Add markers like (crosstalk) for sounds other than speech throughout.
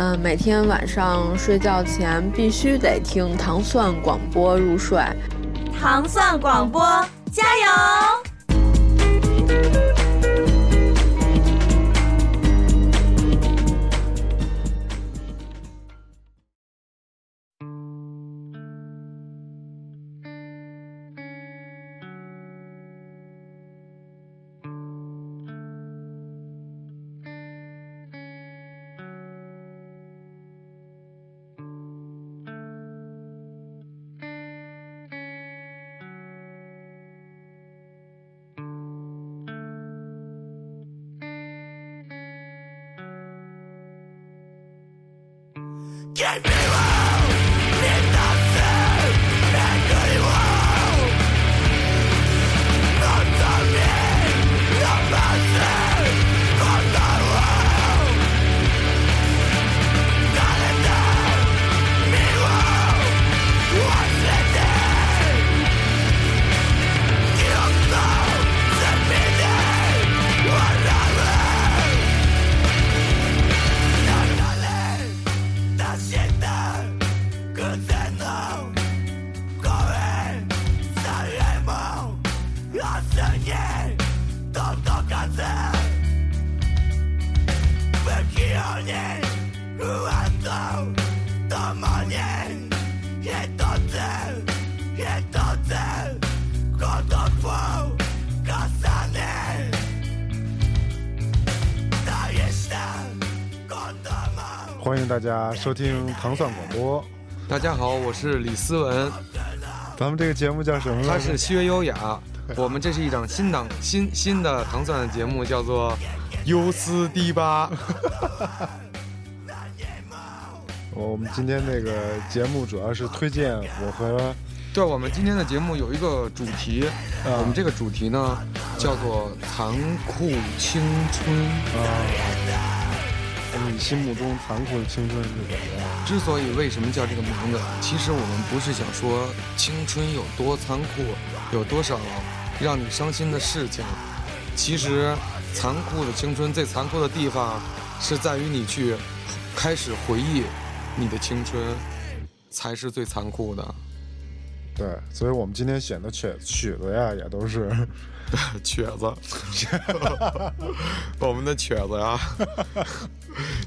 嗯，每天晚上睡觉前必须得听糖蒜广播入睡。糖蒜广播，加油迎大家收听糖蒜广播。大家好，我是李思文。咱们这个节目叫什么？他是薛优雅。我们这是一档新档新新的糖蒜的节目，叫做 (laughs)《优思迪吧》。(laughs) 我们今天这个节目主要是推荐我和。对，我们今天的节目有一个主题，呃，我们这个主题呢叫做“残酷青春”。啊。心目中残酷的青春是怎么样？之所以为什么叫这个名字，其实我们不是想说青春有多残酷，有多少让你伤心的事情。其实，残酷的青春最残酷的地方，是在于你去开始回忆你的青春，才是最残酷的。对，所以我们今天选的曲曲子呀，也都是 (laughs) 曲子，(laughs) 我们的瘸子呀，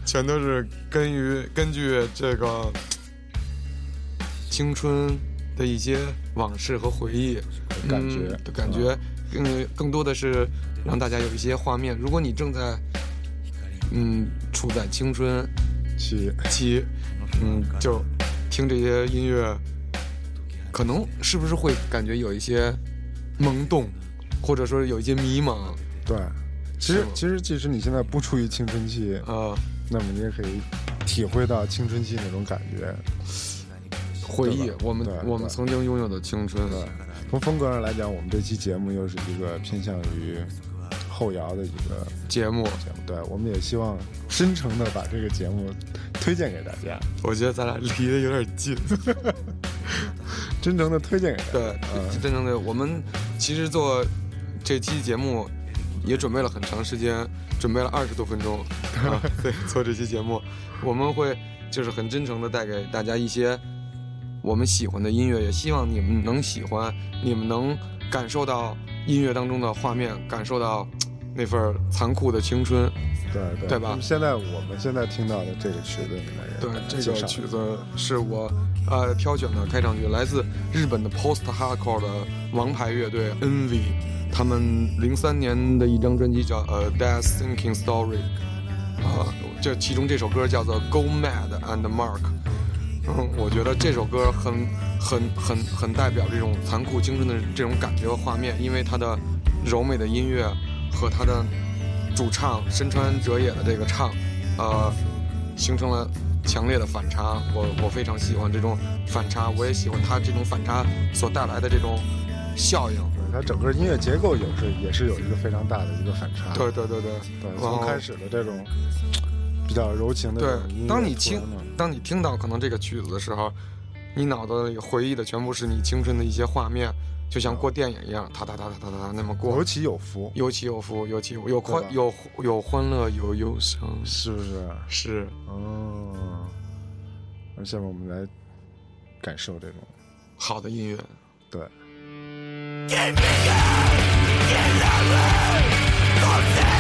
全都是根于根据这个青春的一些往事和回忆感觉感觉，嗯，更多的是让大家有一些画面。如果你正在嗯处在青春期期，嗯，就听这些音乐。可能是不是会感觉有一些懵懂，或者说有一些迷茫？对，其实其实即使你现在不处于青春期啊，那么你也可以体会到青春期那种感觉，回忆我们我们曾经拥有的青春。对，从风格上来讲，我们这期节目又是一个偏向于后摇的一个节目。节目，对，我们也希望真诚的把这个节目推荐给大家。我觉得咱俩离得有点近。(laughs) 真诚的推荐给对，嗯，真诚的。我们其实做这期节目也准备了很长时间，准备了二十多分钟。啊、对，做这期节目，我们会就是很真诚的带给大家一些我们喜欢的音乐，也希望你们能喜欢，你们能感受到音乐当中的画面，感受到那份残酷的青春。对对，对吧？现在我们现在听到的这个曲子对这个曲子是我呃挑选的开场曲，来自日本的 post hardcore 的王牌乐队 Envy，他们零三年的一张专辑叫呃 Death Thinking Story，啊、这其中这首歌叫做 Go Mad and Mark，嗯，我觉得这首歌很很很很代表这种残酷青春的这种感觉和画面，因为它的柔美的音乐和它的。主唱深川哲也的这个唱，呃，形成了强烈的反差，我我非常喜欢这种反差，我也喜欢它这种反差所带来的这种效应。对，它整个音乐结构也是也是有一个非常大的一个反差。对对对对，对，从开始的这种比较柔情的对，当你听当你听到可能这个曲子的时候，你脑子里回忆的全部是你青春的一些画面。就像过电影一样，哒哒哒哒哒哒那么过，有起有伏，有起有伏，有起有有欢有有欢乐有忧伤，是不是？是，嗯。那下面我们来感受这种好的音乐，对。Give me up, you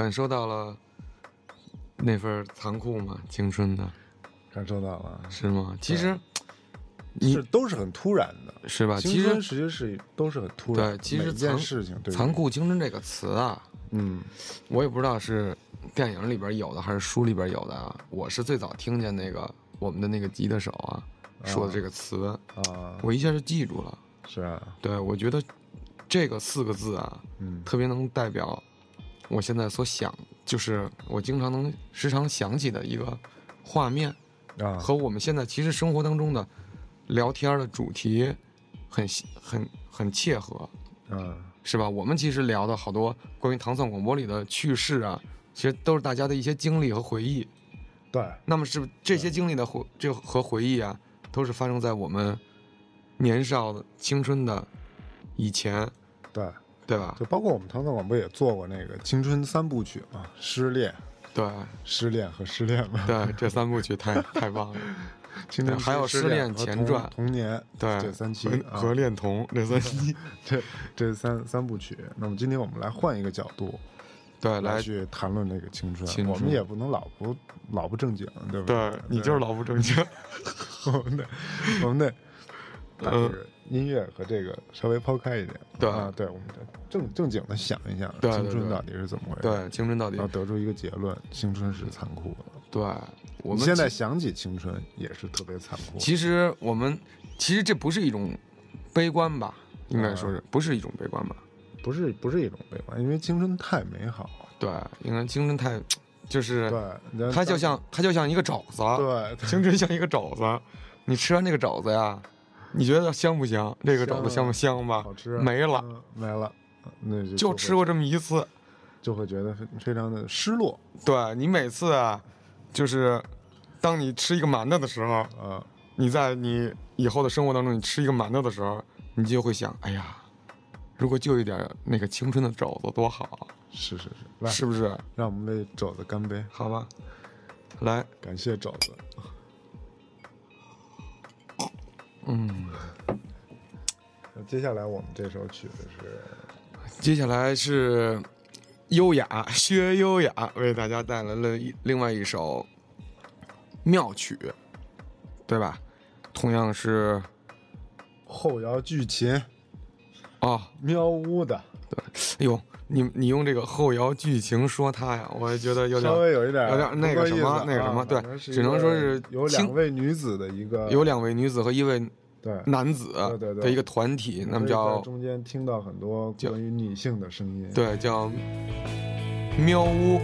感受到了那份残酷吗？青春的，感受到了，是吗？其实你都是很突然的，是吧？其实其实是都是很突然。对，其实件事情，残酷青春这个词啊，嗯，我也不知道是电影里边有的还是书里边有的啊。我是最早听见那个我们的那个吉他手啊说的这个词啊，我一下就记住了。是啊，对，我觉得这个四个字啊，嗯，特别能代表。我现在所想，就是我经常能时常想起的一个画面，啊，和我们现在其实生活当中的聊天的主题很很很切合，嗯，是吧？我们其实聊的好多关于糖蒜广播里的趣事啊，其实都是大家的一些经历和回忆。对，那么是这些经历的回这和回忆啊，都是发生在我们年少的青春的以前。对。对吧？就包括我们唐宋广播也做过那个青春三部曲嘛，失恋，对，失恋和失恋嘛，对，这三部曲太太棒了。(laughs) 青春还有失恋前传、童年，对，这三期和恋童这三期，这这三三部曲。那么今天我们来换一个角度，对，来去谈论那个青春。我们也不能老不老不正经，对吧？对你就是老不正经。(laughs) 我们得，我们得把这个音乐和这个稍微抛开一点。对啊，对，我们正正经的想一想，青春到底是怎么回事？对，青春到底要得出一个结论：青春是残酷的。对，我们现在想起青春也是特别残酷。其实我们其实这不是一种悲观吧？应该说是不是一种悲观吧？不是，不是一种悲观，因为青春太美好。对，应该青春太就是对，它就像它就像一个肘子。对，青春像一个肘子，你吃完那个肘子呀。你觉得香不香？这个肘子香不香吧？好吃。没了，没了，那就就吃过这么一次，就会觉得非常的失落。对你每次啊，就是当你吃一个馒头的时候，啊，你在你以后的生活当中，你吃一个馒头的时候，你就会想，哎呀，如果就一点那个青春的肘子多好。是是是，是不是？让我们为肘子干杯，好吧？来，感谢肘子。嗯，接下来我们这首曲子是，接下来是优雅薛优雅为大家带来了一另外一首妙曲，对吧？同样是后摇剧琴啊，喵呜的。对，哎呦，你你用这个后摇剧情说他呀，我觉得有点稍微有一点有点那个什么那个什么，对，只能说是有两位女子的一个，有两位女子和一位对。男子的一个团体，那么叫中间听到很多关于女性的声音，对，叫喵呜。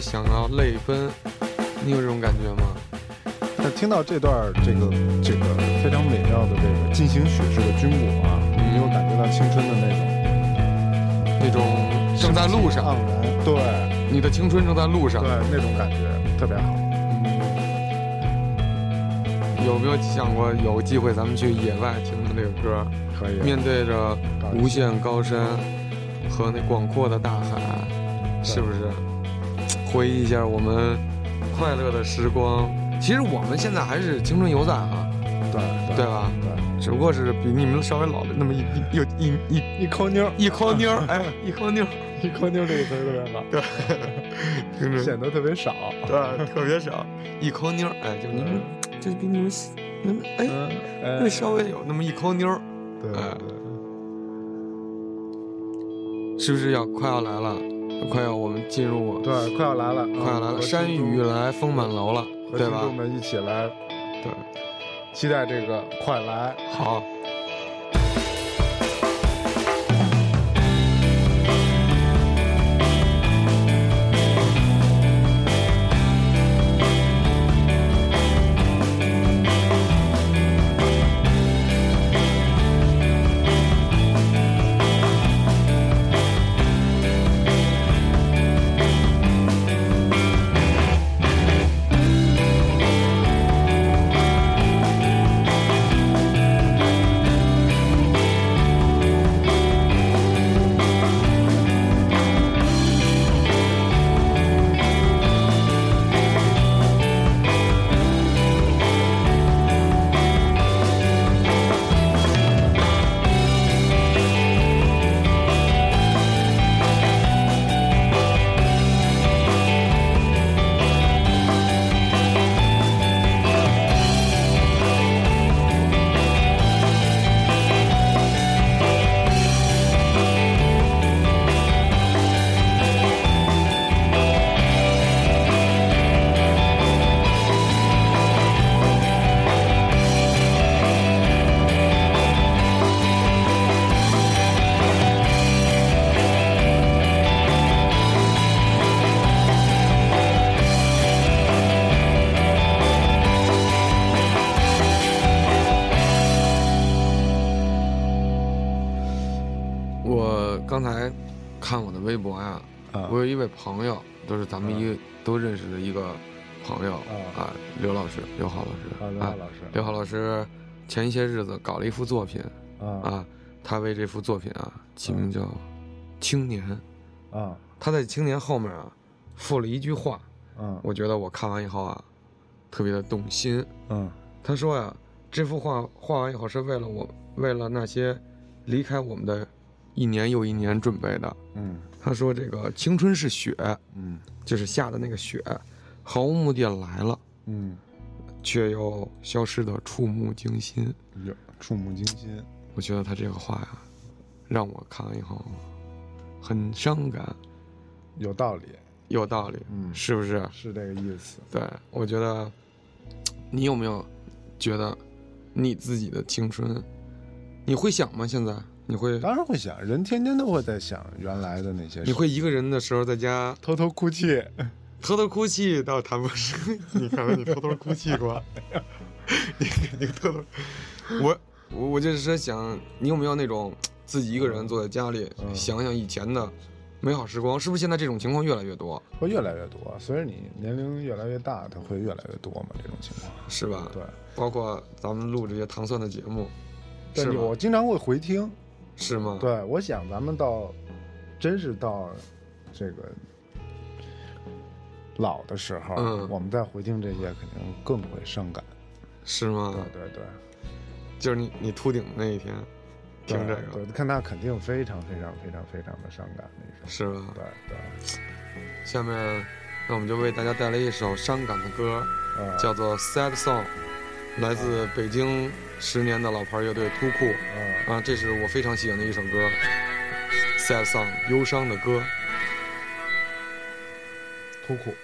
想要泪奔，你有这种感觉吗？那听到这段这个这个非常美妙的这个进行曲式的军鼓啊，你有感觉到青春的那种那种正在路上，盎然。对，你的青春正在路上，对那种感觉特别好。嗯，有没有想过有机会咱们去野外听听这个歌？可以。面对着无限高山和那广阔的大海，是不是？回忆一下我们快乐的时光，其实我们现在还是青春犹在哈，对对吧？对，只不过是比你们稍微老了那么一有一一一抠妞，一抠妞，(laughs) 哎，一抠妞，(laughs) 一抠妞这个词特别好，对，显得特别少，对，特别少，一抠妞，哎，就你们就比你们那么哎，那稍微有那么一抠妞，对，是不是要快要来了？快要我们进入对，快要来了，快要来了，山雨欲来风满楼了，对吧？和听众们一起来，对，期待这个快来，好。些日子搞了一幅作品啊。啊，他为这幅作品啊起名叫《青年》啊，他在《青年》后面啊附了一句话，嗯我觉得我看完以后啊特别的动心，嗯。他说呀，这幅画画完以后是为了我，为了那些离开我们的一年又一年准备的。嗯。他说这个青春是雪，嗯。就是下的那个雪，毫无目的地来了，嗯，却又消失的触目惊心。有触目惊心。我觉得他这个话呀，让我看完以后很伤感，有道理，有道理，嗯是不是？是这个意思。对，我觉得，你有没有觉得你自己的青春，你会想吗？现在你会？当然会想，人天天都会在想原来的那些事。你会一个人的时候在家偷偷哭泣，偷偷哭泣，倒谈不上。你看看你偷偷哭泣过？(laughs) 你你偷偷，我我我就是说想，你有没有那种自己一个人坐在家里，嗯想想以前的美好时光？是不是现在这种情况越来越多？会越来越多。随着你年龄越来越大，它会越来越多嘛，这种情况。是吧？对，包括咱们录这些糖蒜的节目，对是我经常会回听。是吗？对，我想咱们到，真是到这个老的时候，嗯我们再回听这些，肯定更会伤感。是吗？对对对，就是你你秃顶的那一天，听这个对，看他肯定非常非常非常非常的伤感那首是吗？对对。下面，那我们就为大家带来一首伤感的歌，嗯叫做《Sad Song》，来自北京十年的老牌乐队突库。嗯啊，这是我非常喜欢的一首歌，《Sad Song》，忧伤的歌。突库。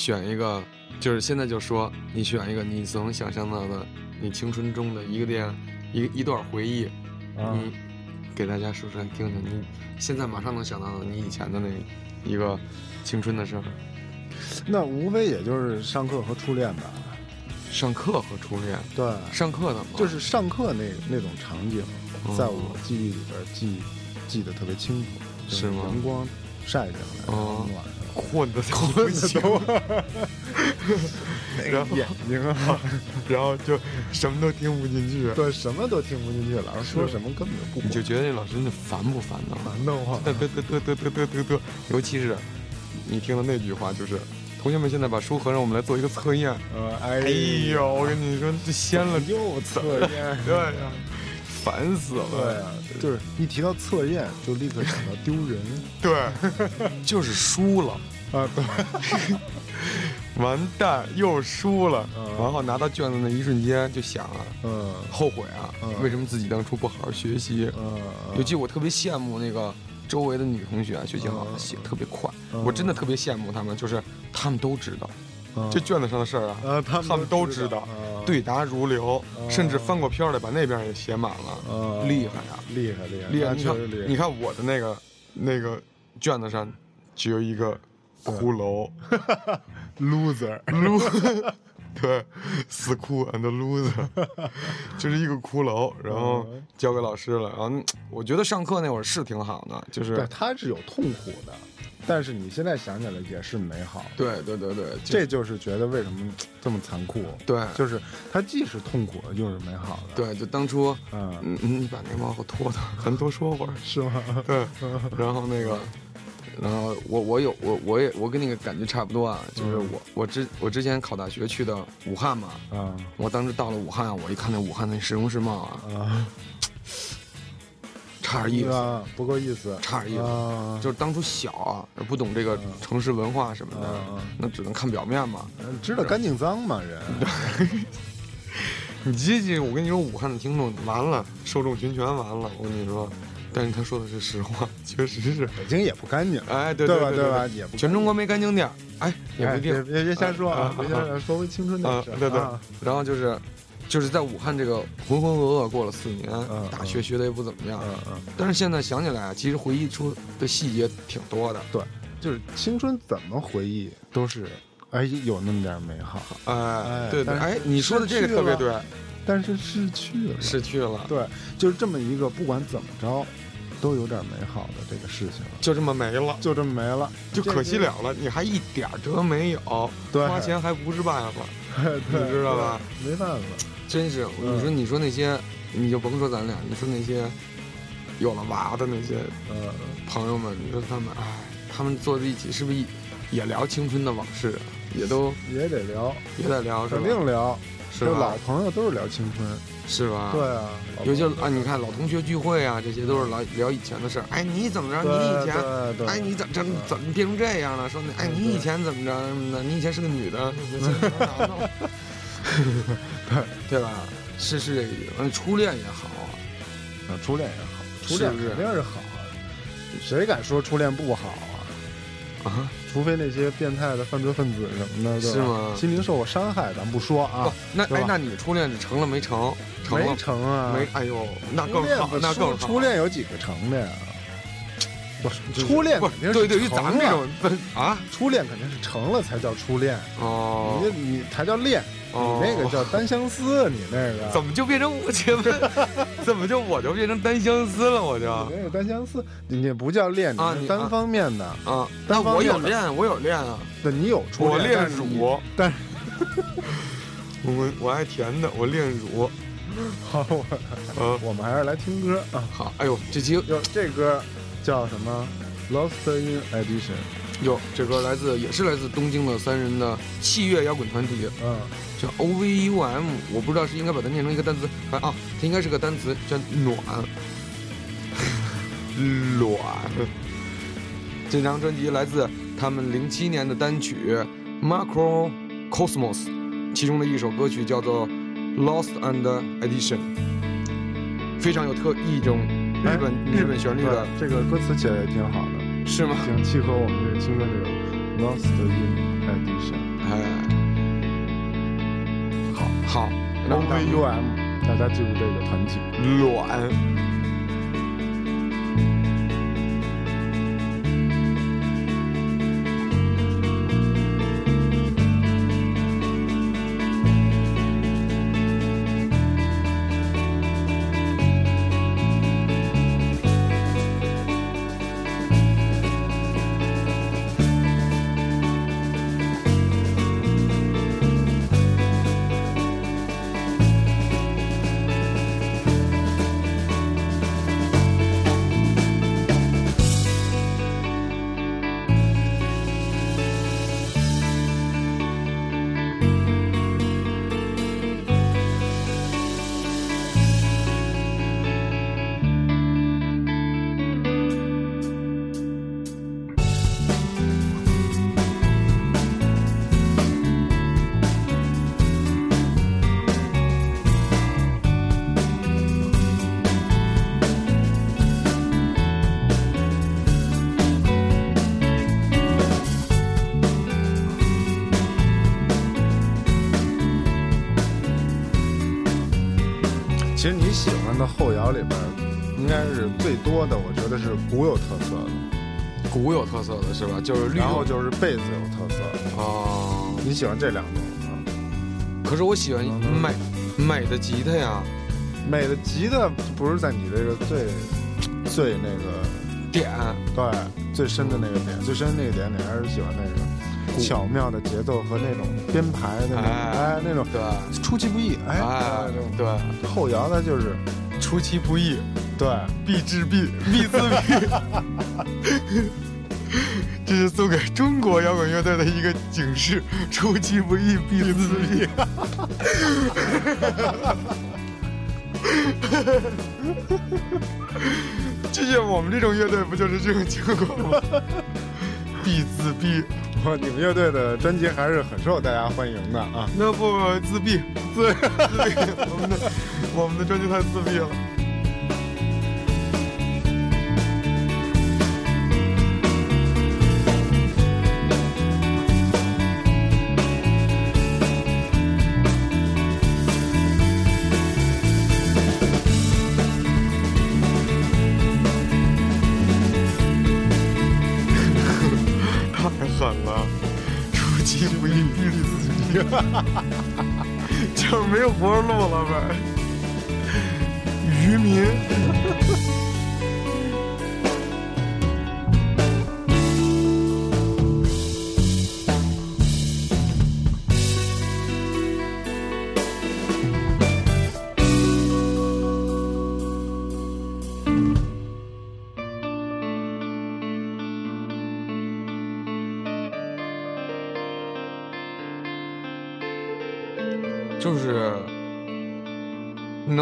选一个，就是现在就说，你选一个你所能想象到的你青春中的一个点，一一段回忆，啊你给大家说出来听听，你现在马上能想到的你以前的那一个青春的事儿。那无非也就是上课和初恋吧。上课和初恋，对，上课的嘛，就是上课那那种场景，在我记忆里边记记得特别清楚，是吗？阳光晒下来，哦，暖的，混的混的都，(laughs) (laughs) 然后眼睛啊，(laughs) 然后就什么都听不进去，对，什么都听不进去，老师说什么根本就不，你就觉得那老师那烦不烦呢？烦的慌，嘚嘚嘚嘚嘚嘚嘚嘚嘚，尤其是你听的那句话，就是。同学们，现在把书合上，我们来做一个测验。呃，哎呦，我跟你说，这掀了又测验，对呀，烦死了。对呀，就是一提到测验，就立刻想到丢人。对，就是输了啊，对，(laughs) 完蛋，又输了。然后拿到卷子那一瞬间，就想啊，嗯，后悔啊，为什么自己当初不好好学习？嗯，尤其我特别羡慕那个。周围的女同学学习好，写特别快，我真的特别羡慕他们，就是他们都知道，这卷子上的事儿啊，他们都知道，对答如流，甚至翻过篇来把那边也写满了，厉害呀，厉害厉害厉害！你看，你看我的那个那个卷子上只有一个骷髅，(laughs) loser。对，school and loser，(laughs) 就是一个骷髅，然后交给老师了。然后我觉得上课那会儿是挺好的，就是对，他是有痛苦的，但是你现在想起来也是美好。对对对对，这就是觉得为什么这么残酷。对，就是他既是痛苦的，又是美好的。对，就当初，嗯，你把那毛给我脱脱，咱多说会儿，是吗？对，然后那个。然后我我有我我也我跟那个感觉差不多啊，就是我我之我之前考大学去的武汉嘛，啊，我当时到了武汉，我一看那武汉那市容市貌啊，啊，差点意思，不够意思，差点意思，就是当初小啊，不懂这个城市文化什么的，那只能看表面嘛，知道干净脏嘛人，(laughs) 你接近我跟你说，武汉的听众完了，受众群全完了，我跟你说。但是他说的是实话，确实是北京也不干净，哎，对对吧？对吧？也不全中国没干净地儿，哎，也不定，别别瞎说啊！别瞎说回青春的事，对对。然后就是，就是在武汉这个浑浑噩噩过了四年，大学学的也不怎么样，嗯嗯。但是现在想起来啊，其实回忆出的细节挺多的。对，就是青春怎么回忆都是，哎，有那么点美好，哎，对对，哎，你说的这个特别对。但是失去了，失去了，对，就是这么一个，不管怎么着，都有点美好的这个事情，就这么没了，就这么没了，就可惜了了。你还一点辙没有，对，花钱还不是办法，你知道吧？没办法，真是。你说，你说那些，你就甭说咱俩，你说那些有了娃的那些呃朋友们，你说他们，哎，他们坐在一起是不是也聊青春的往事？也都也得聊，也得聊，肯定聊。就老朋友都是聊青春，是吧？对啊，尤其啊，你看老同学聚会啊，这些都是老聊以前的事儿。哎，你怎么着？你以前，哎，你怎怎怎么变成这样了？说你，哎，你以前怎么着？什么的？你以前是个女的，(laughs) 对对吧？(laughs) 是是这个意思。初恋也好啊，初恋也好，初恋肯定是好啊。谁敢说初恋不好啊？啊？除非那些变态的犯罪分子什么的，是吗？心灵受过伤害，咱不说啊。那哎，那你初恋成了没成？没成啊？没。哎呦，那更好，那更好。初恋有几个成的呀？不是，初恋肯定是对对于咱们这种啊，初恋肯定是成了才叫初恋哦。你你才叫恋。你那个叫单相思，你那个怎么就变成我？(laughs) 怎么就我就变成单相思了？我就你那个单相思，你那不叫恋啊，单方面的啊。那我有恋，我有恋啊。那你有初恋？我恋乳，但是 (laughs) 我我爱甜的，我恋乳。好，我 (laughs) 我们还是来听歌啊。好，哎呦，这集哟，这歌叫什么？Lost in Edition。哟，这歌来自也是来自东京的三人的器乐摇滚团体。嗯。叫 O V U M，我不知道是应该把它念成一个单词，啊，它应该是个单词，叫暖，(laughs) 暖。这张专辑来自他们零七年的单曲《Macro Cosmos》，其中的一首歌曲叫做《Lost and Edition》，非常有特一种日本日本旋律的。这个歌词写的也挺好的，是吗？挺契合我们这个青春这个《Lost in Edition》。哎。好，O V U M，大家记住这个团体。卵。是鼓有特色的，鼓有特色的是吧？就是绿然后就是贝斯有特色的。哦。你喜欢这两种啊？可是我喜欢美美的吉他呀，美的吉他不是在你这个最最那个点，对最深的那个点，最深的那个点，你还是喜欢那个巧妙的节奏和那种编排的那种，哎哎，那种对，出其不意，哎，哎那种对，后摇它就是出其不意，对，必致必必自毙。这是送给中国摇滚乐队的一个警示：出其不意，必自毙。就像我们这种乐队不就是这种情况吗？必自毙。哇，你们乐队的专辑还是很受大家欢迎的啊！那不自闭，自自闭，我们的我们的专辑太自闭了。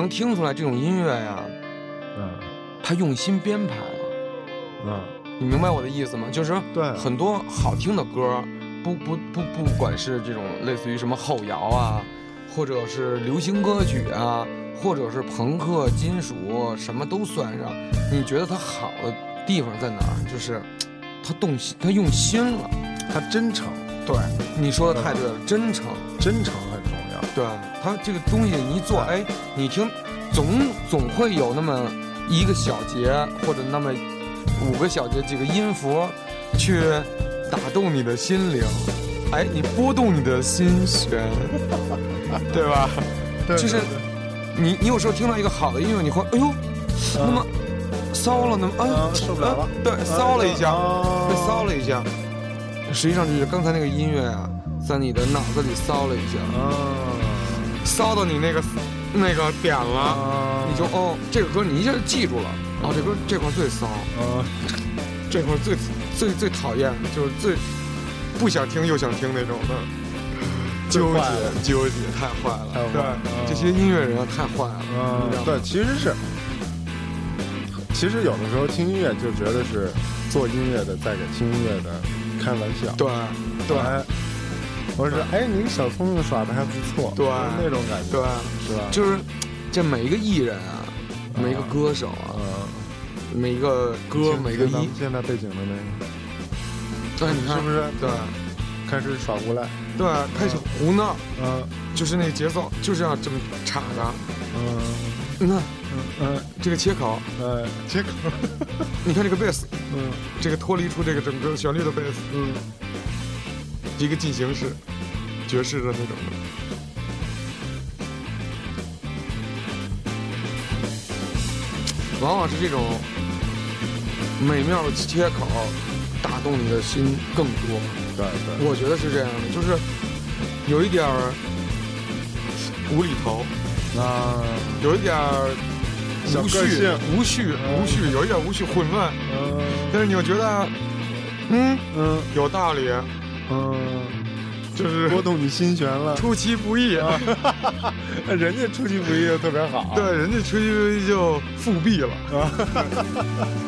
能听出来这种音乐呀，嗯他用心编排了。嗯，你明白我的意思吗？就是对很多好听的歌，不不不不管是这种类似于什么后摇啊，或者是流行歌曲啊，或者是朋克、金属，什么都算上。你觉得它好的地方在哪儿？就是他动心，他用心了，他真诚，对，你说的太对了，真诚，真诚。对他这个东西你一做，哎，你听，总总会有那么一个小节或者那么五个小节几个音符，去打动你的心灵，哎，你拨动你的心弦，对吧？对就是你你有时候听到一个好的音乐，你会哎呦，那么骚了，那么啊对，骚了一下，被，骚了一下。实际上就是刚才那个音乐啊，在你的脑子里骚了一下，啊骚到你那个那个点了，啊你就哦，这个歌你一下就记住了，哦，这歌这块最骚，啊，这块最最最讨厌，就是最不想听又想听那种的，(laughs) 纠结纠结，太坏了，对，这些音乐人啊太坏了，对，其实是，其实有的时候听音乐就觉得是做音乐的在给听音乐的开玩笑。对对。哎，我说哎，你小聪明耍的还不错，对那种感觉，对，是吧？就是这每一个艺人啊，每一个歌手啊，嗯，每一个歌，每个音现在背景的那个，对，你看。是不是？对。开始耍无赖，对，开始胡闹，嗯就是那个节奏就是要这么插着，嗯。你看嗯。这个切口，嗯，切口，(laughs) 你看这个贝斯，嗯。这个脱离出这个整个旋律的贝斯，嗯，一个进行式，爵士的那种的。往往是这种美妙的切口打动你的心更多。对对，我觉得是这样的，就是有一点儿无厘头，啊，有一点儿无序，无序，无序，有一点无序混乱，嗯但是你又觉得，嗯，嗯有道理，嗯，就是拨动你心弦了，出其不意啊。(laughs) 人家出其不意就特别好，对，人家出其不意就复辟了。(laughs)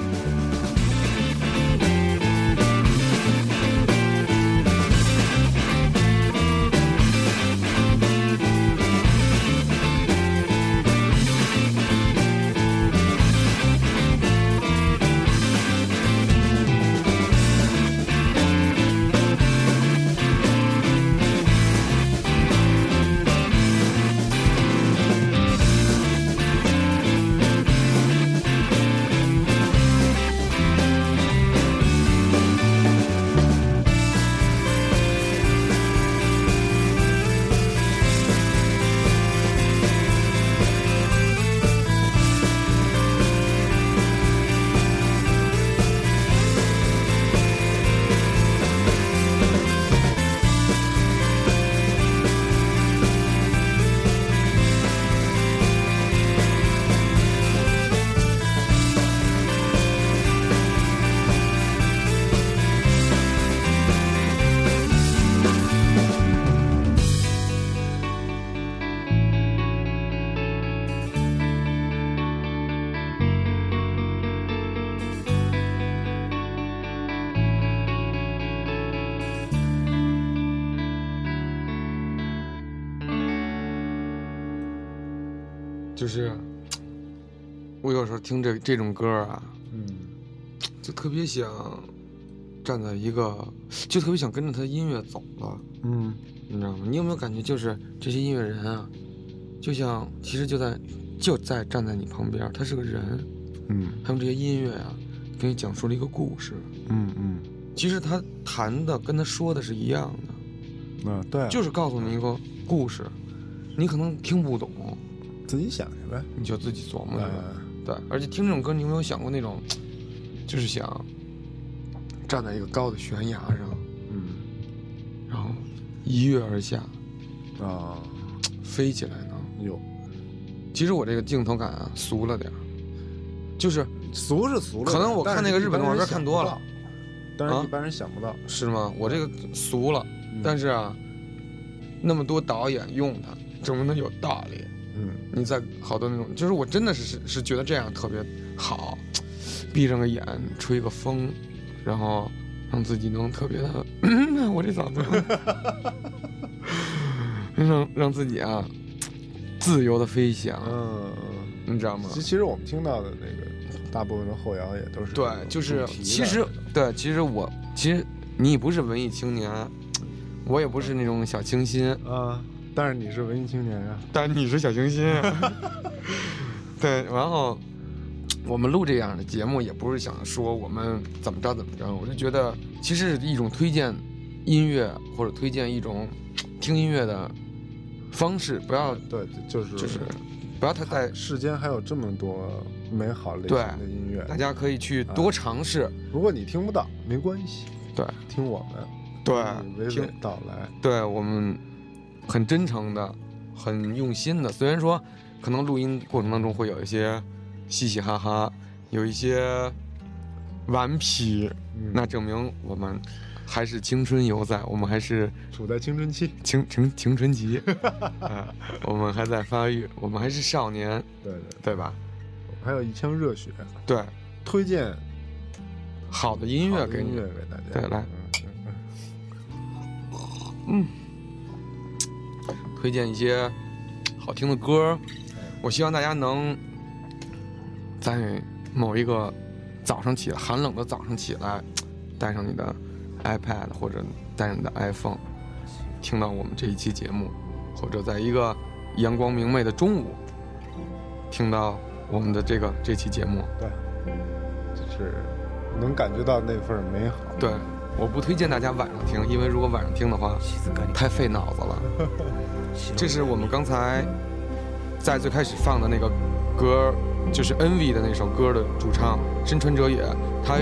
就是我有时候听这这种歌啊，嗯，就特别想站在一个，就特别想跟着他的音乐走了。嗯，你知道吗？你有没有感觉，就是这些音乐人啊，就像其实就在就在站在你旁边，他是个人。嗯，他们这些音乐啊，给你讲述了一个故事。嗯嗯，其实他弹的跟他说的是一样的。嗯，对，就是告诉你一个故事，你可能听不懂，自己想去呗，你就自己琢磨去。嗯对，而且听这种歌，你有没有想过那种，就是想站在一个高的悬崖上，嗯，然后一跃而下，啊，飞起来呢？有。其实我这个镜头感啊，俗了点儿，就是俗是俗了，可能我看那个日本动画片看多了，但是一般人想不到，是吗？我这个俗了，但是啊，那么多导演用它，怎么能有道理。嗯，你在好多那种，就是我真的是是是觉得这样特别好，闭上个眼吹个风，然后让自己能特别的，(clears throat) 我这嗓子，让让自己啊自由的飞翔，嗯，你知道吗？其其实我们听到的那个大部分的后摇也都是对，就是其实对，其实我其实你不是文艺青年，我也不是那种小清新啊。但是你是文艺青年呀、啊，但是你是小清新、啊，(laughs) 对。然后我们录这样的节目，也不是想说我们怎么着怎么着，我就觉得其实是一种推荐音乐或者推荐一种听音乐的方式，不要对，就是就是不要太在世间还有这么多美好类型的音乐，大家可以去多尝试、啊。如果你听不到，没关系，对，听我们对娓娓道来，对我们。很真诚的，很用心的。虽然说，可能录音过程当中会有一些嘻嘻哈哈，有一些顽皮，嗯、那证明我们还是青春犹在，我们还是处在青春期，青青青春期、啊，我们还在发育，我们还是少年，对对对吧？还有一腔热血，对，推荐好的音乐给音乐给大家，对，来，嗯。推荐一些好听的歌，我希望大家能在某一个早上起来，寒冷的早上起来，带上你的 iPad 或者带上你的 iPhone，听到我们这一期节目，或者在一个阳光明媚的中午，听到我们的这个这期节目，对，就是能感觉到那份美好。对。我不推荐大家晚上听，因为如果晚上听的话，太费脑子了。这是我们刚才在最开始放的那个歌，就是 NV 的那首歌的主唱深川哲也，他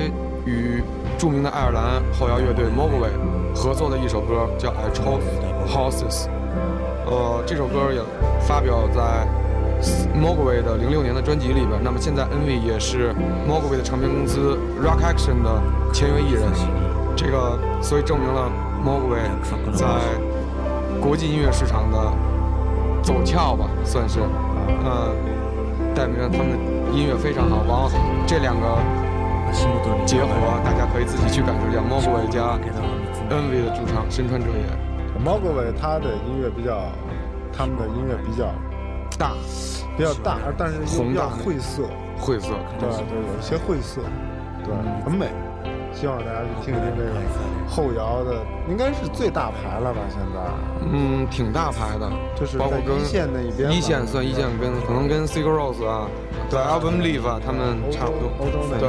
与著名的爱尔兰后摇乐队 Mogwai 合作的一首歌叫《I Chose Horses》。呃，这首歌也发表在 Mogwai 的零六年的专辑里边。那么现在 NV 也是 Mogwai 的唱片公司 Rock Action 的签约艺人。这个，所以证明了 Mogwai 在国际音乐市场的走俏吧，算是，呃，代表着他们的音乐非常好。然后这两个结合，大家可以自己去感受一下 Mogwai 加 Envy 的主唱身川哲也。Mogwai 他的音乐比较，他们的音乐比较大，比较大，但是又比较晦涩，晦涩，对对，有一些晦涩，对，很美。希望大家去听一听这个后摇的，应该是最大牌了吧？现在，嗯，挺大牌的，就是包括跟一线那一边，一线算一线跟可能跟 Sigur Rós 啊，对 Album Leaf 啊，他们差不多，欧洲那一对。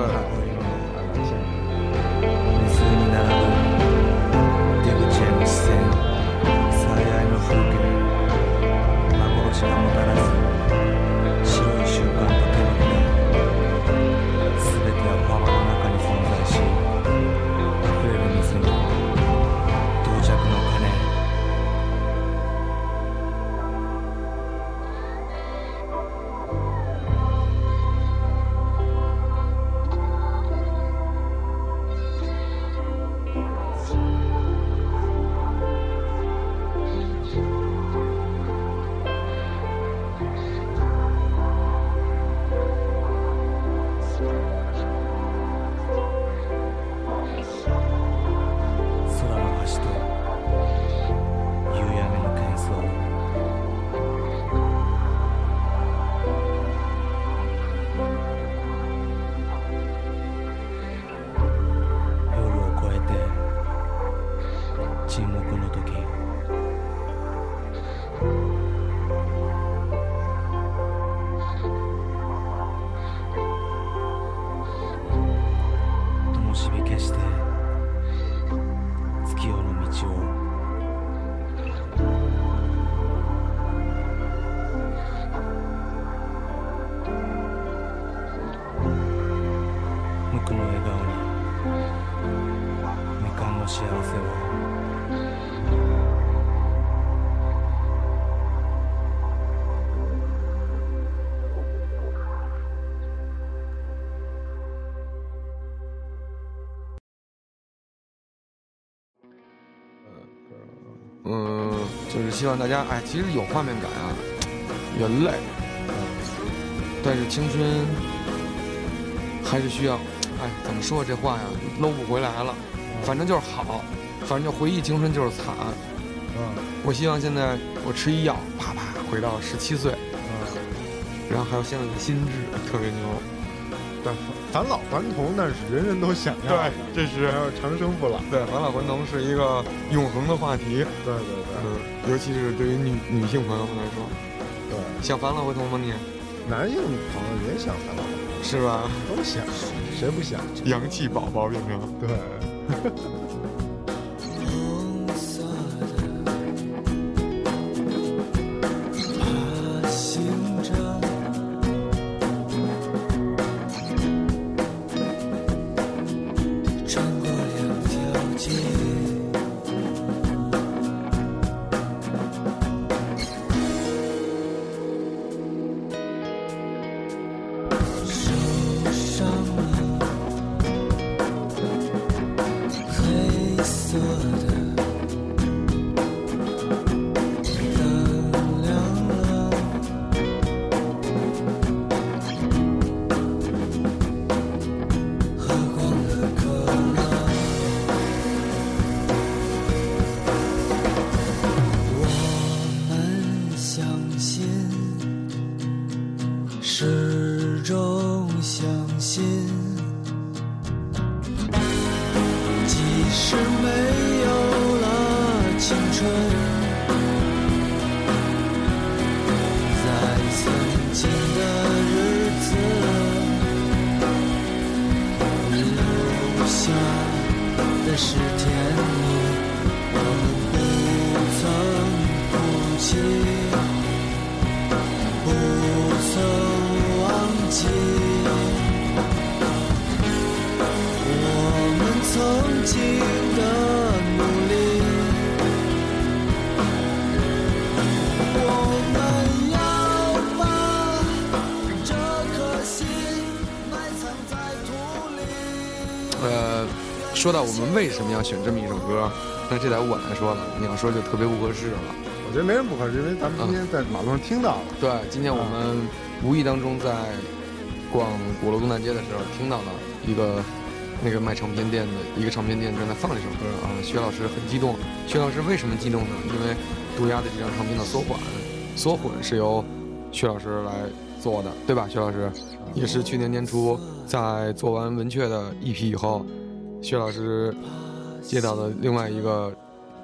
是希望大家，哎，其实有画面感啊，也累，但是青春还是需要，哎，怎么说这话呀，搂不回来了，反正就是好，反正就回忆青春就是惨。嗯，我希望现在我吃一药，啪啪回到十七岁，嗯，然后还有现在的心智，特别牛。但返老还童那是人人都想要的，这是还有长生不老。对，返老还童是一个永恒的话题。对对对，嗯，尤其是对于女女性朋友们来说，对，想返老还童吗你？男性朋友也想返老还童，是吧？都想，谁不想？(laughs) 洋气宝宝变成对。说到我们为什么要选这么一首歌，那这得我来说了。你要说就特别不合适了。我觉得没什么不合适，因为咱们今天在马路上听到了。对，今天我们无意当中在逛鼓楼东大街的时候，听到了一个那个卖唱片店的一个唱片店正在放这首歌啊。薛老师很激动。薛老师为什么激动呢？因为杜鸦的这张唱片的缩混，缩混是由薛老师来做的，对吧？薛老师也是去年年初在做完文雀的一批以后。薛老师接到的另外一个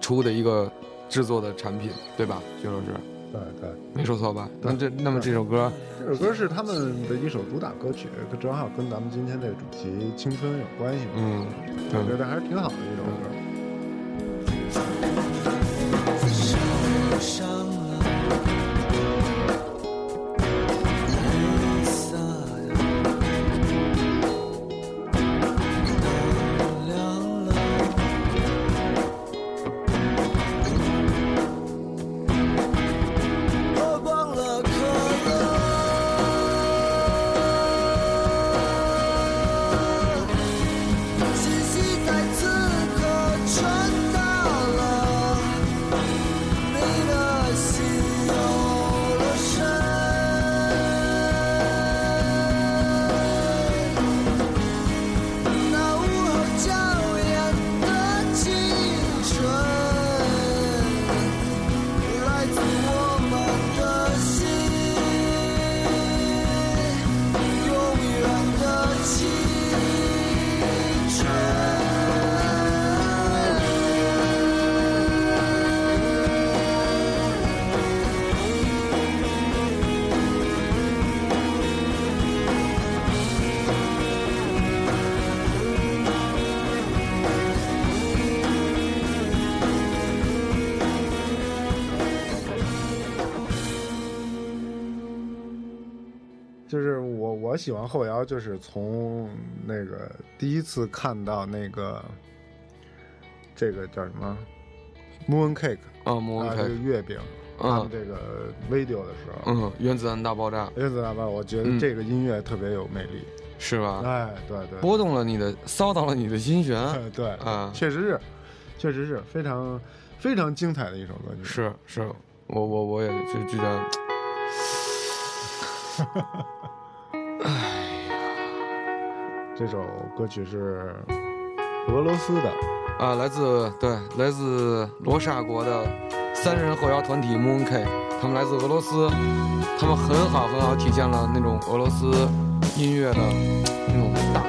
出的一个制作的产品，对吧？薛老师，对对，没说错吧？那这那么这首歌，这首歌是他们的一首主打歌曲，正好跟咱们今天这个主题青春有关系嘛。嗯，我觉得还是挺好的一首歌。喜欢后摇，就是从那个第一次看到那个这个叫什么 Moon Cake 啊，Moon Cake 这个月饼，啊，这个 video 的时候，嗯，原子弹大爆炸，原子弹大爆炸，我觉得这个音乐特别有魅力，是吧？哎，对对，拨动了你的，骚到了你的心弦，(laughs) 对啊，确实是，确实是非常非常精彩的一首歌曲。是是，我我我也就觉得，(laughs) 这首歌曲是俄罗斯的。啊，来自对来自罗刹国的三人后摇团体 Moon K，他们来自俄罗斯，他们很好很好体现了那种俄罗斯音乐的那种大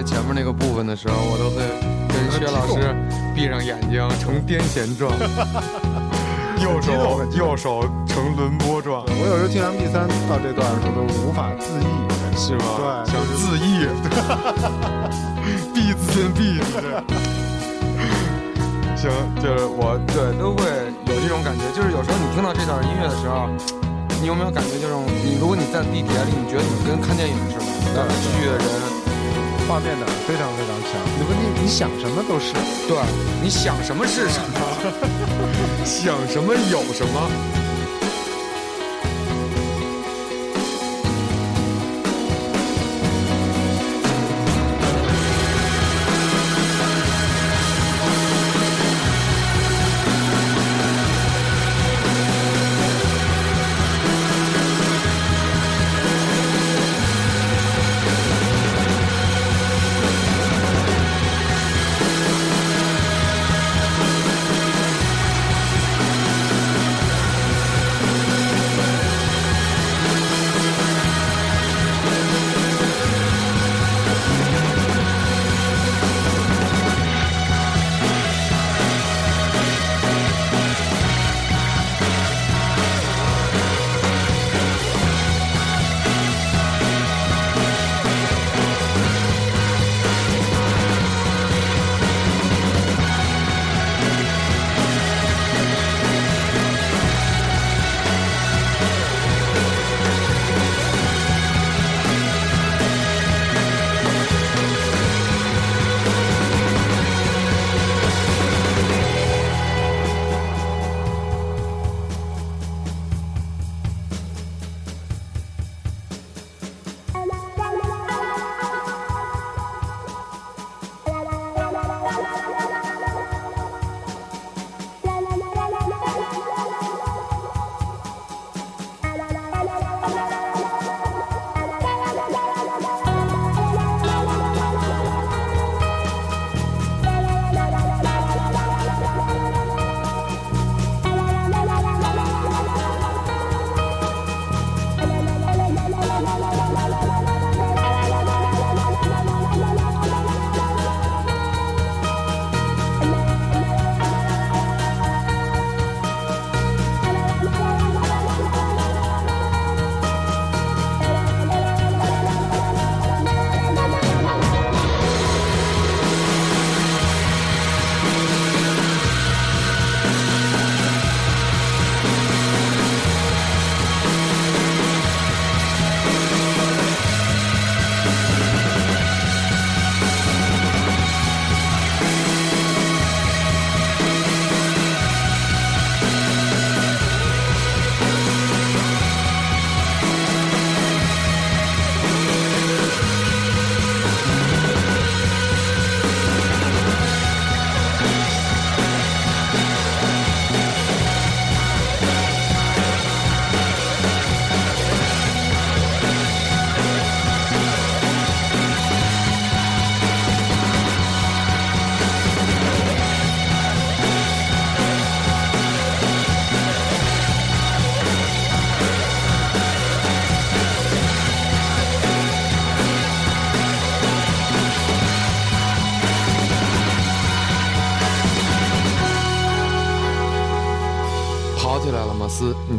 才前面那个部分的时候，我都会跟薛老师闭上眼睛呈癫痫状，(laughs) 右手右手呈轮波状。我有时候听 M P 三到这段的时候都无法自抑，是吗？对，想自抑，闭自闭。(laughs) 行，就是我对都会有这种感觉，就是有时候你听到这段音乐的时候，你有没有感觉，就是你如果你在地铁里，你觉得你跟看电影似的，那继续的人，画面感非常非常强。你不你你想什么都是，对，你想什么是什么，(laughs) 想什么有什么。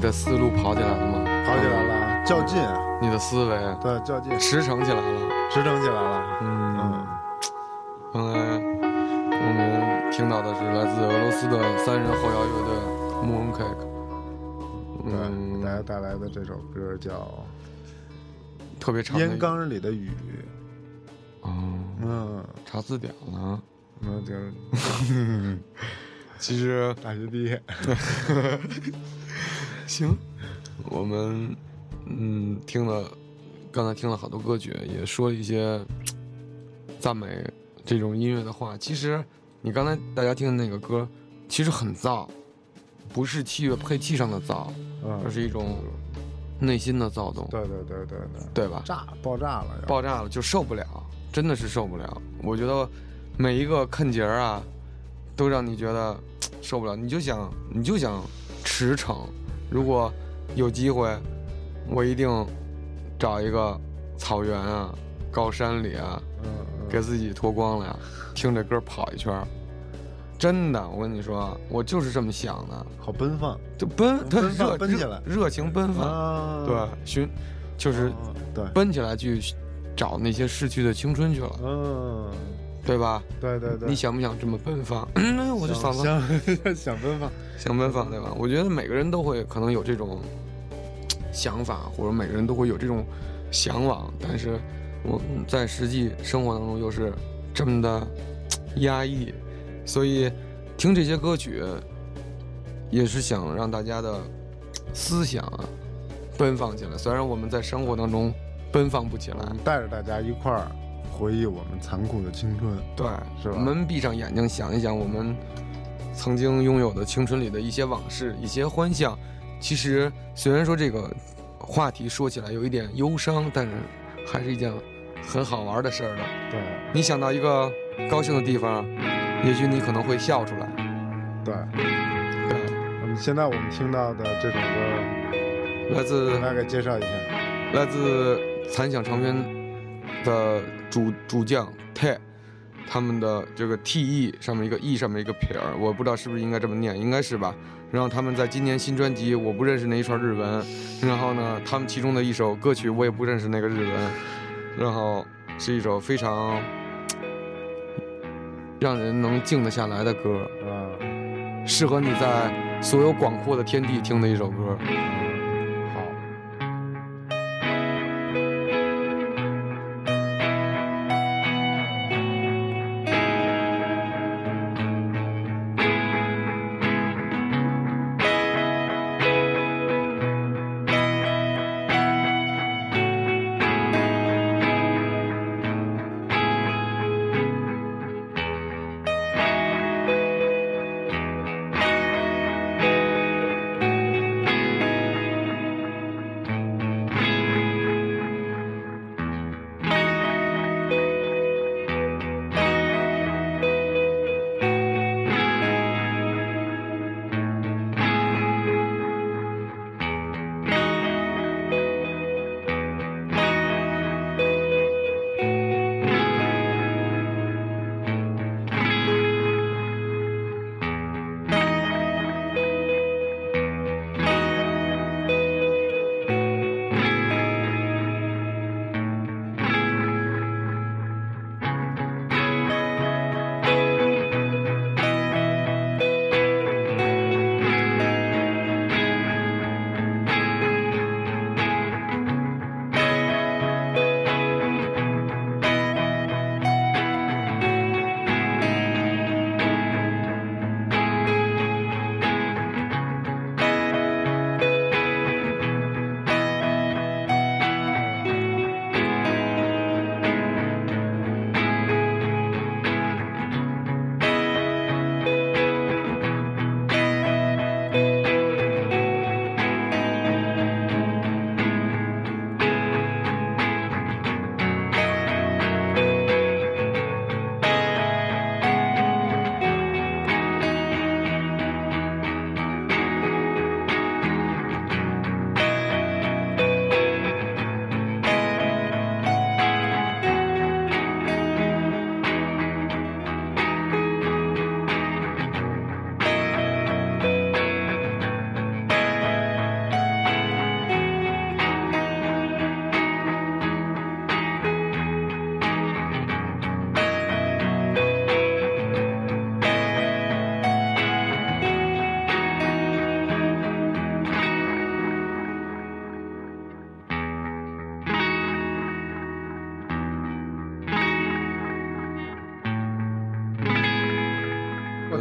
的思路跑起来了吗？跑起来了，较劲，你的思维。对，较劲，驰骋起来了，驰骋起来了。嗯，刚才我们听到的是来自俄罗斯的三人后摇乐队 Mooncake，对，大家带来的这首歌叫《特别长的烟缸里的雨》。哦，嗯，查字典了，那就 (laughs) 其实大学毕业。(laughs) 行，我们嗯听了，刚才听了好多歌曲，也说了一些赞美这种音乐的话。其实你刚才大家听的那个歌，其实很燥，不是器乐配器上的燥，嗯而是一种内心的躁动，对对对对对，对吧？炸爆炸了，爆炸了就受不了，真的是受不了。我觉得每一个看节儿啊，都让你觉得受不了，你就想你就想驰骋。如果有机会，我一定找一个草原啊、高山里啊，给自己脱光了呀，听着歌跑一圈儿。真的，我跟你说，我就是这么想的，好奔放，就奔，他热奔起来。热热情奔放，啊，对，寻就是哦对，奔起来去找那些逝去的青春去了，嗯，对吧？对对对，你想不想这么奔放？嗯，(laughs) 我就嗓子想 (laughs) 想奔放，想奔放，对吧？我觉得每个人都会可能有这种想法，或者每个人都会有这种向往，但是我在实际生活当中又是这么的压抑，所以听这些歌曲也是想让大家的思想啊奔放起来。虽然我们在生活当中奔放不起来，带着大家一块儿回忆我们残酷的青春，对，是吧我们闭上眼睛想一想，我们曾经拥有的青春里的一些往事、一些欢笑。其实，虽然说这个话题说起来有一点忧伤，但是还是一件很好玩的事儿的。对你想到一个高兴的地方，也许你可能会笑出来。对。对，嗯，现在我们听到的这首歌，来自大概介绍一下，来自残响长篇的主主将 T，他们的这个 T E 上面一个 E 上面一个撇儿，我不知道是不是应该这么念，应该是吧。然后他们在今年新专辑《我不认识那一串日文》，然后呢，他们其中的一首歌曲我也不认识那个日文，然后是一首非常让人能静得下来的歌，啊，适合你在所有广阔的天地听的一首歌。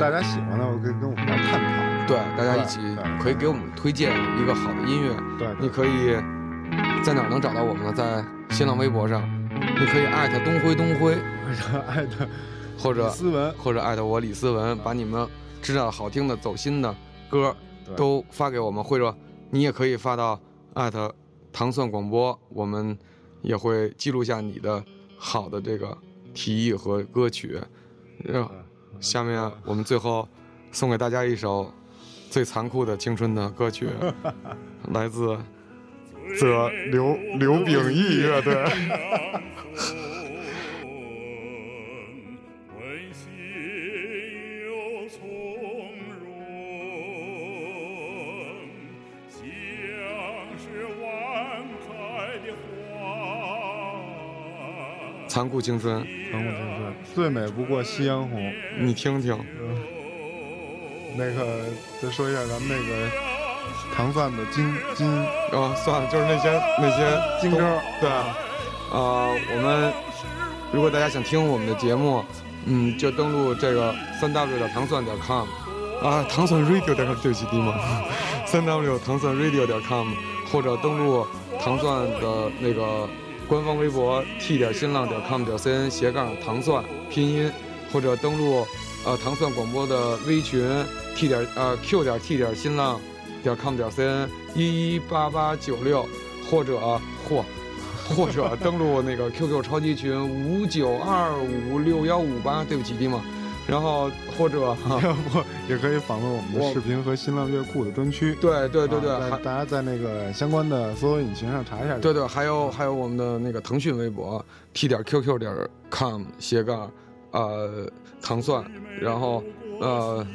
大家喜欢的，我可以跟我们来探讨。对，大家一起可以给我们推荐一个好的音乐。对，你可以在哪能找到我们呢？在新浪微博上，你可以艾特东辉东辉，艾特或者李思文，或者艾特我李思文，把你们知道好听的、走心的歌都发给我们，或者你也可以发到艾特糖蒜广播，我们也会记录下你的好的这个提议和歌曲。下面我们最后送给大家一首最残酷的青春的歌曲，(laughs) 来自 The 刘刘秉义乐队。(laughs) 残酷青春，残酷青春，最美不过夕阳红。你听听，嗯、那个再说一下咱们那个糖蒜的金金啊，算了，就是那些那些金歌。对，啊、呃，我们如果大家想听我们的节目，嗯，就登录这个三 w 点糖蒜点 com 啊，糖蒜 radio 点 com 对不起，弟们，三 w 糖蒜 radio 点 com 或者登录糖蒜的那个。官方微博 t 点新浪点 com 点 cn 斜杠糖蒜拼音，或者登录呃糖蒜广播的微群 t 点呃 q 点 t 点新浪点 com 点 cn 一一八八九六，或者或 (laughs) 或者登录那个 QQ 超级群五九二五六幺五八，对不起，弟们。然后或者要 (laughs) 不也可以访问我们的视频和新浪乐库的专区。对对对对，大家在那个相关的搜索引擎上查一下。对对，还有还有我们的那个腾讯微博 t 点 qq 点 com 斜杠呃糖蒜，然后呃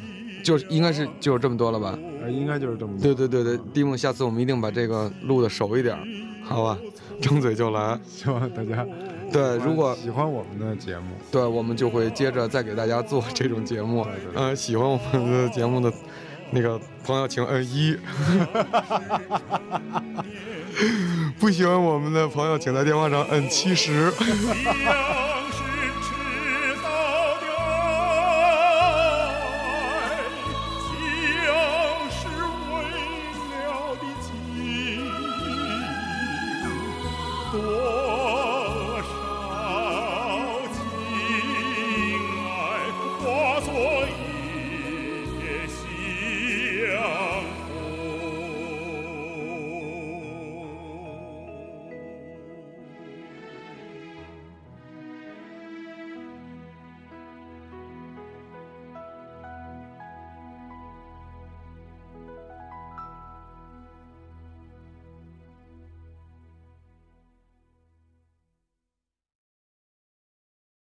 就应该是就这么多了吧？呃，应该就是这么多。对对对对，蒂梦，下次我们一定把这个录的熟一点，好吧？张嘴就来，(laughs) 希望大家。对，如果喜欢我们的节目，对我们就会接着再给大家做这种节目。呃，喜欢我们的节目的那个朋友，请摁一；(laughs) 不喜欢我们的朋友，请在电话上摁七十。(laughs)